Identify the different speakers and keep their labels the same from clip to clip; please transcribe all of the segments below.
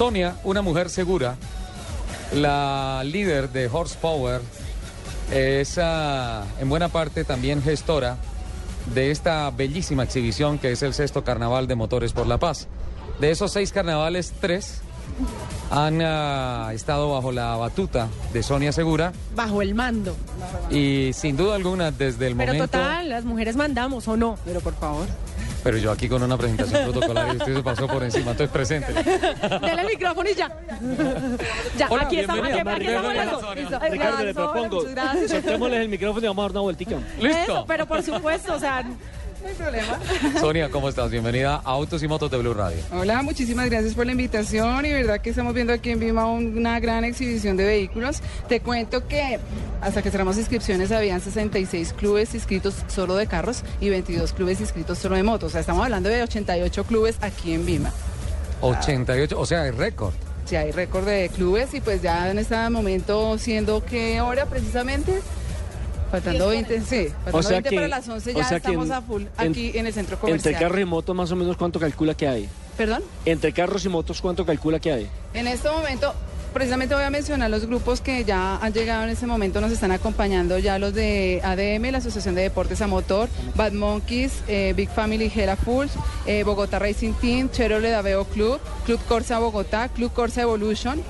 Speaker 1: Sonia, una mujer segura, la líder de Horsepower, es ah, en buena parte también gestora de esta bellísima exhibición que es el sexto Carnaval de Motores por la Paz. De esos seis carnavales, tres han ah, estado bajo la batuta de Sonia Segura
Speaker 2: Bajo el mando.
Speaker 1: y sin duda alguna desde el
Speaker 2: Pero
Speaker 1: momento...
Speaker 2: total, las mujeres mandamos o no. Pero por favor.
Speaker 1: Pero yo aquí con una presentación protocolaria, usted se pasó por encima, entonces presente.
Speaker 2: Dale el micrófono y ya. ya,
Speaker 1: Hola,
Speaker 2: aquí estamos, aquí, aquí estamos. Listo.
Speaker 3: Ricardo, le propongo, soltémosles el micrófono y vamos a dar una vueltica.
Speaker 1: ¿Listo?
Speaker 2: Eso, pero por supuesto, o sea, no hay problema.
Speaker 1: Sonia, ¿cómo estás? Bienvenida a Autos y Motos de Blue Radio.
Speaker 4: Hola, muchísimas gracias por la invitación y verdad que estamos viendo aquí en Vima una gran exhibición de vehículos. Te cuento que hasta que cerramos inscripciones habían 66 clubes inscritos solo de carros y 22 clubes inscritos solo de motos. O sea, estamos hablando de 88 clubes aquí en Vima.
Speaker 1: 88, o sea, es récord.
Speaker 4: Sí, hay récord de clubes y pues ya en este momento siendo qué hora precisamente. Faltando 20, sí, faltando
Speaker 3: O sea
Speaker 4: 20
Speaker 3: que-
Speaker 4: para las 11
Speaker 3: o
Speaker 4: ya
Speaker 3: sea
Speaker 4: estamos
Speaker 3: en-
Speaker 4: a full aquí en, el centro comercial.
Speaker 3: Entre carros y motos, más o menos, ¿cuánto calcula que hay?
Speaker 4: ¿Perdón?
Speaker 3: Entre carros y motos, ¿cuánto calcula que hay?
Speaker 4: En este momento, precisamente voy a mencionar los grupos que ya han llegado en este momento, nos están acompañando ya los de ADM, la Asociación de Deportes a Motor, Bad Monkeys, eh, Big Family Hela Fools, eh, Bogotá Racing Team, Chevrolet Daveo Club, Club Corsa Bogotá, Club Corsa Evolution,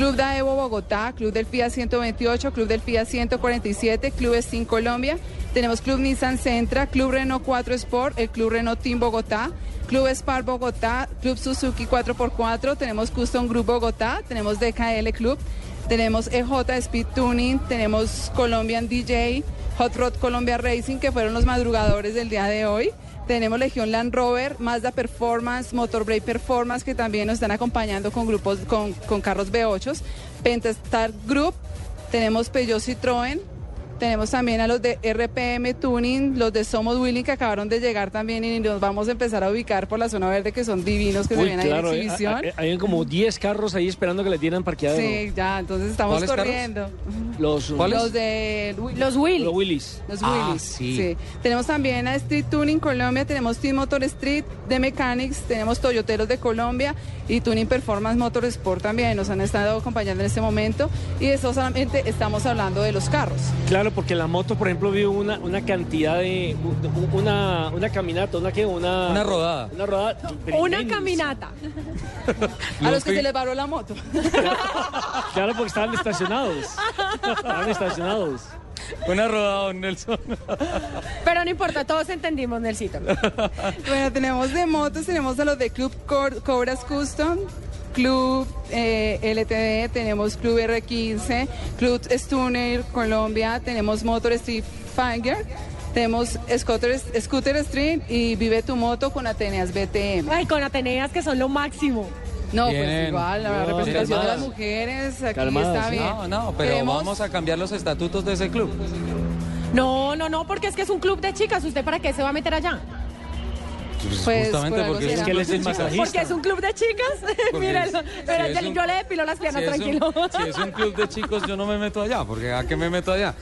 Speaker 4: Club Daevo Bogotá, Club del FIA 128, Club del FIA 147, Club Steam Colombia, tenemos Club Nissan Centra, Club Renault 4 Sport, el Club Renault Team Bogotá, Club Spar Bogotá, Club Suzuki 4x4, tenemos Custom Group Bogotá, tenemos DKL Club, tenemos EJ Speed Tuning, tenemos Colombian DJ, Hot Rod Colombia Racing, que fueron los madrugadores del día de hoy. Tenemos Legión Land Rover, Mazda Performance, Motor Brake Performance, que también nos están acompañando con grupos, con, con carros V8s. Pentastar Group, tenemos Peugeot Citroën, tenemos también a los de RPM Tuning, los de Somos Willing que acabaron de llegar también y nos vamos a empezar a ubicar por la zona verde que son divinos que se ven ahí en
Speaker 3: eh,
Speaker 4: exhibición.
Speaker 3: hay- hay como 10 carros ahí esperando que les dieran parqueadero.
Speaker 4: Sí, ya, entonces estamos
Speaker 1: ¿Cuáles carros?
Speaker 3: Los,
Speaker 4: Los de
Speaker 2: Los Will.
Speaker 3: los Willys.
Speaker 4: los
Speaker 1: Ah,
Speaker 4: Willys.
Speaker 1: sí.
Speaker 4: Tenemos también a Street Tuning Colombia, tenemos Team Motor Street de Mechanics, tenemos Toyoteros de Colombia y Tuning Performance Motor Sport también nos han estado acompañando en este momento. Y eso solamente estamos hablando de los carros.
Speaker 3: Claro, porque la moto, por ejemplo, vio una, una cantidad de... Una, una caminata, una que una...
Speaker 1: Una rodada.
Speaker 3: Una rodada.
Speaker 2: Una caminata.
Speaker 4: A los que se les varó la moto.
Speaker 3: Claro, porque estaban estacionados. Estaban estacionados.
Speaker 1: Una rodada, don Nelson.
Speaker 2: Pero no importa, todos entendimos, Nelsito.
Speaker 4: Bueno, tenemos de motos, tenemos a los de Club Cor- Cobras Custom, Club eh, LTD, tenemos Club R15, Club Stunner Colombia, tenemos Motor Street Finger, tenemos Scooter, Scooter Street y Vive tu Moto con Ateneas BTM.
Speaker 2: Ay, con Ateneas que son lo máximo.
Speaker 4: No,
Speaker 1: Bien.
Speaker 4: pues igual, la
Speaker 3: No,
Speaker 4: representación de las mujeres aquí
Speaker 3: Calmadas,
Speaker 4: está bien.
Speaker 1: No, no, pero
Speaker 4: Queremos-
Speaker 1: vamos a cambiar los estatutos de ese club.
Speaker 2: No, no, no, porque es que es un club de chicas. ¿Usted para qué se va a meter allá?
Speaker 4: Pues,
Speaker 1: Justamente
Speaker 4: por
Speaker 1: porque.
Speaker 3: Es que él es el masajista.
Speaker 2: Porque es un club de chicas.
Speaker 1: Es-
Speaker 2: Pero
Speaker 1: si un-
Speaker 2: yo le depilo las piernas,
Speaker 1: si es un-
Speaker 2: tranquilo.
Speaker 1: si es un club de chicos, yo no me meto allá, porque ¿a qué me meto allá?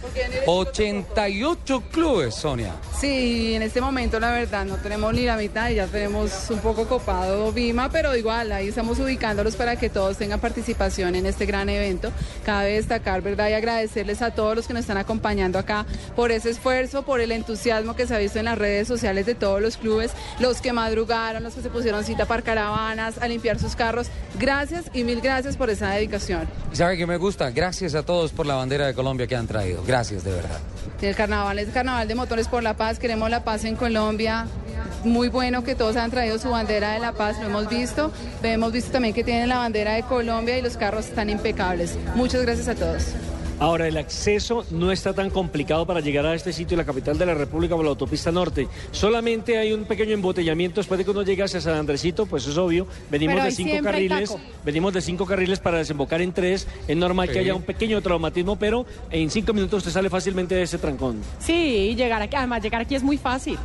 Speaker 1: 88 clubes, Sonia.
Speaker 4: Sí, en este momento la verdad no tenemos ni la mitad y ya tenemos un poco copado Vima, pero igual ahí estamos ubicándolos para que todos tengan participación en este gran evento. Cabe destacar, ¿verdad? Y agradecerles a todos los que nos están acompañando acá por ese esfuerzo, por el entusiasmo que se ha visto en las redes sociales de todos los clubes, los que madrugaron, los que se pusieron cita para caravanas, a limpiar sus carros. Gracias y mil gracias por esa dedicación.
Speaker 1: ¿Y sabe qué me gusta? Gracias a todos por la bandera de Colombia que han traído. Gracias, de verdad.
Speaker 4: El carnaval es el carnaval de motores por la paz, queremos la paz en Colombia. Muy bueno que todos han traído su bandera de la paz, lo hemos visto. Hemos visto también que tienen la bandera de Colombia y los carros están impecables. Muchas gracias a todos.
Speaker 3: Ahora, el acceso no está tan complicado para llegar a este sitio, la capital de la República, por la autopista norte. Solamente hay un pequeño embotellamiento después de que uno llegue hacia San Andresito, pues es obvio. Venimos
Speaker 2: Pero
Speaker 3: de cinco carriles, venimos de cinco carriles para desembocar en tres. Es normal que haya un pequeño traumatismo, pero en cinco minutos usted sale fácilmente de ese trancón.
Speaker 2: Sí, llegar aquí, además llegar aquí es muy fácil.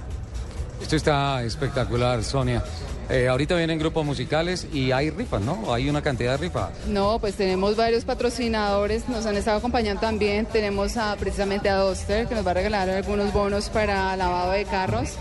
Speaker 1: Esto está espectacular, Sonia. Eh, ahorita vienen grupos musicales y hay rifas, ¿no? Hay una cantidad de rifas.
Speaker 4: No, pues tenemos varios patrocinadores, nos han estado acompañando también. Tenemos a, precisamente a Doster, que nos va a regalar algunos bonos para lavado de carros.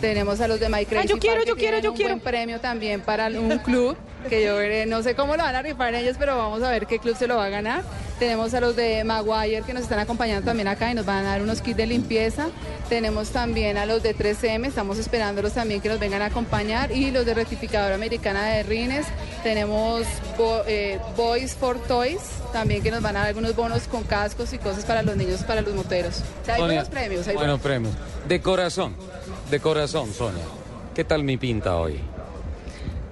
Speaker 4: Tenemos a los de My Crazy
Speaker 2: yo quiero,
Speaker 4: Park, que
Speaker 2: yo quiero, yo
Speaker 4: un
Speaker 2: quiero.
Speaker 4: buen premio también para un club, que yo veré, no sé cómo lo van a rifar ellos, pero vamos a ver qué club se lo va a ganar. Tenemos a los de Maguire, que nos están acompañando también acá y nos van a dar unos kits de limpieza. Tenemos también a los de 3M, estamos esperándolos también que nos vengan a acompañar. Y los de Rectificadora Americana de Rines. Tenemos Bo- eh, Boys for Toys, también que nos van a dar algunos bonos con cascos y cosas para los niños, para los moteros. O sea, hay
Speaker 1: Sonia,
Speaker 4: buenos premios. Hay
Speaker 1: buenos premios. De corazón, de corazón, Sonia. ¿Qué tal mi pinta hoy?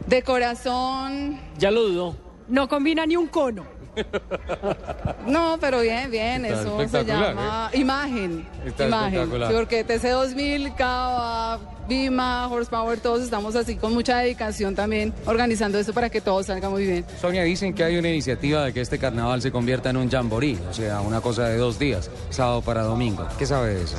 Speaker 4: De corazón,
Speaker 3: Ya lo dudó.
Speaker 2: No combina ni un cono.
Speaker 4: no, pero bien, bien,
Speaker 1: Está
Speaker 4: eso se llama imagen.
Speaker 1: Está
Speaker 4: imagen. Sí, porque TC2000, Cava, Vima, Horsepower, todos estamos así con mucha dedicación también organizando esto para que todo salga muy bien.
Speaker 1: Sonia, dicen que hay una iniciativa de que este carnaval se convierta en un jamboree, o sea, una cosa de dos días, sábado para domingo. ¿Qué sabe de eso?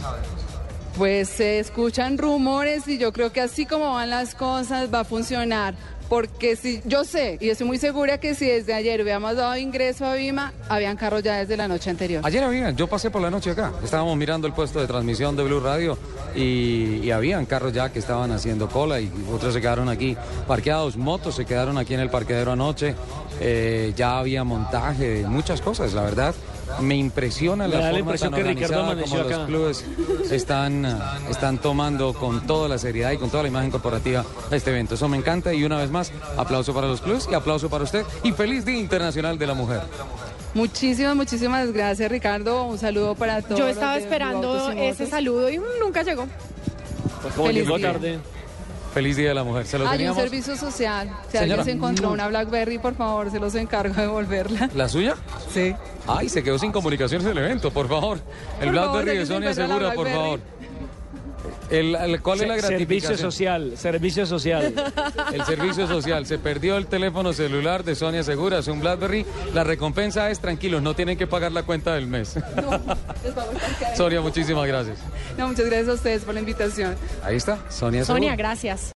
Speaker 4: Pues se escuchan rumores y yo creo que así como van las cosas va a funcionar. Porque si yo sé y estoy muy segura que si desde ayer hubiéramos dado ingreso a Vima, habían carros ya desde la noche anterior.
Speaker 1: Ayer había, yo pasé por la noche acá, estábamos mirando el puesto de transmisión de Blue Radio y, habían carros ya que estaban haciendo cola y otros se quedaron aquí parqueados, motos se quedaron aquí en el parqueadero anoche, eh, ya había montaje muchas cosas, la verdad. Me impresiona
Speaker 3: Me
Speaker 1: la
Speaker 3: la
Speaker 1: forma
Speaker 3: impresión
Speaker 1: tan
Speaker 3: que Ricardo
Speaker 1: como los clubes están, están tomando con toda la seriedad y con toda la imagen corporativa este evento. Eso me encanta y una vez más, aplauso para los clubes y aplauso para usted y feliz Día Internacional de la Mujer.
Speaker 4: Muchísimas, muchísimas gracias Ricardo. Un saludo para todos.
Speaker 2: Yo estaba esperando ese saludo y nunca llegó.
Speaker 3: Pues como
Speaker 4: Feliz
Speaker 3: llegó
Speaker 4: día.
Speaker 3: tarde.
Speaker 1: Feliz Día de la Mujer. Se lo
Speaker 4: Hay un servicio social. Si
Speaker 1: Señora.
Speaker 4: alguien se encontró una BlackBerry, por favor, se los encargo de devolverla.
Speaker 1: ¿La suya?
Speaker 4: Sí.
Speaker 1: Ay, se quedó sin comunicaciones del evento, por favor. El
Speaker 4: Por
Speaker 1: Blackberry de Sonia Segura, por favor. El, el- ¿Cuál es la
Speaker 3: Se- servicio
Speaker 1: gratificación?
Speaker 3: social, servicio social.
Speaker 1: El servicio social. Se perdió el teléfono celular de Sonia Segura, es un Blackberry. La recompensa es tranquilos, no tienen que pagar la cuenta del mes.
Speaker 4: Les vamos a encargar.
Speaker 1: Sonia, muchísimas gracias.
Speaker 4: No, muchas gracias a ustedes por la invitación.
Speaker 1: Ahí está, Sonia Segura.
Speaker 2: Sonia, gracias.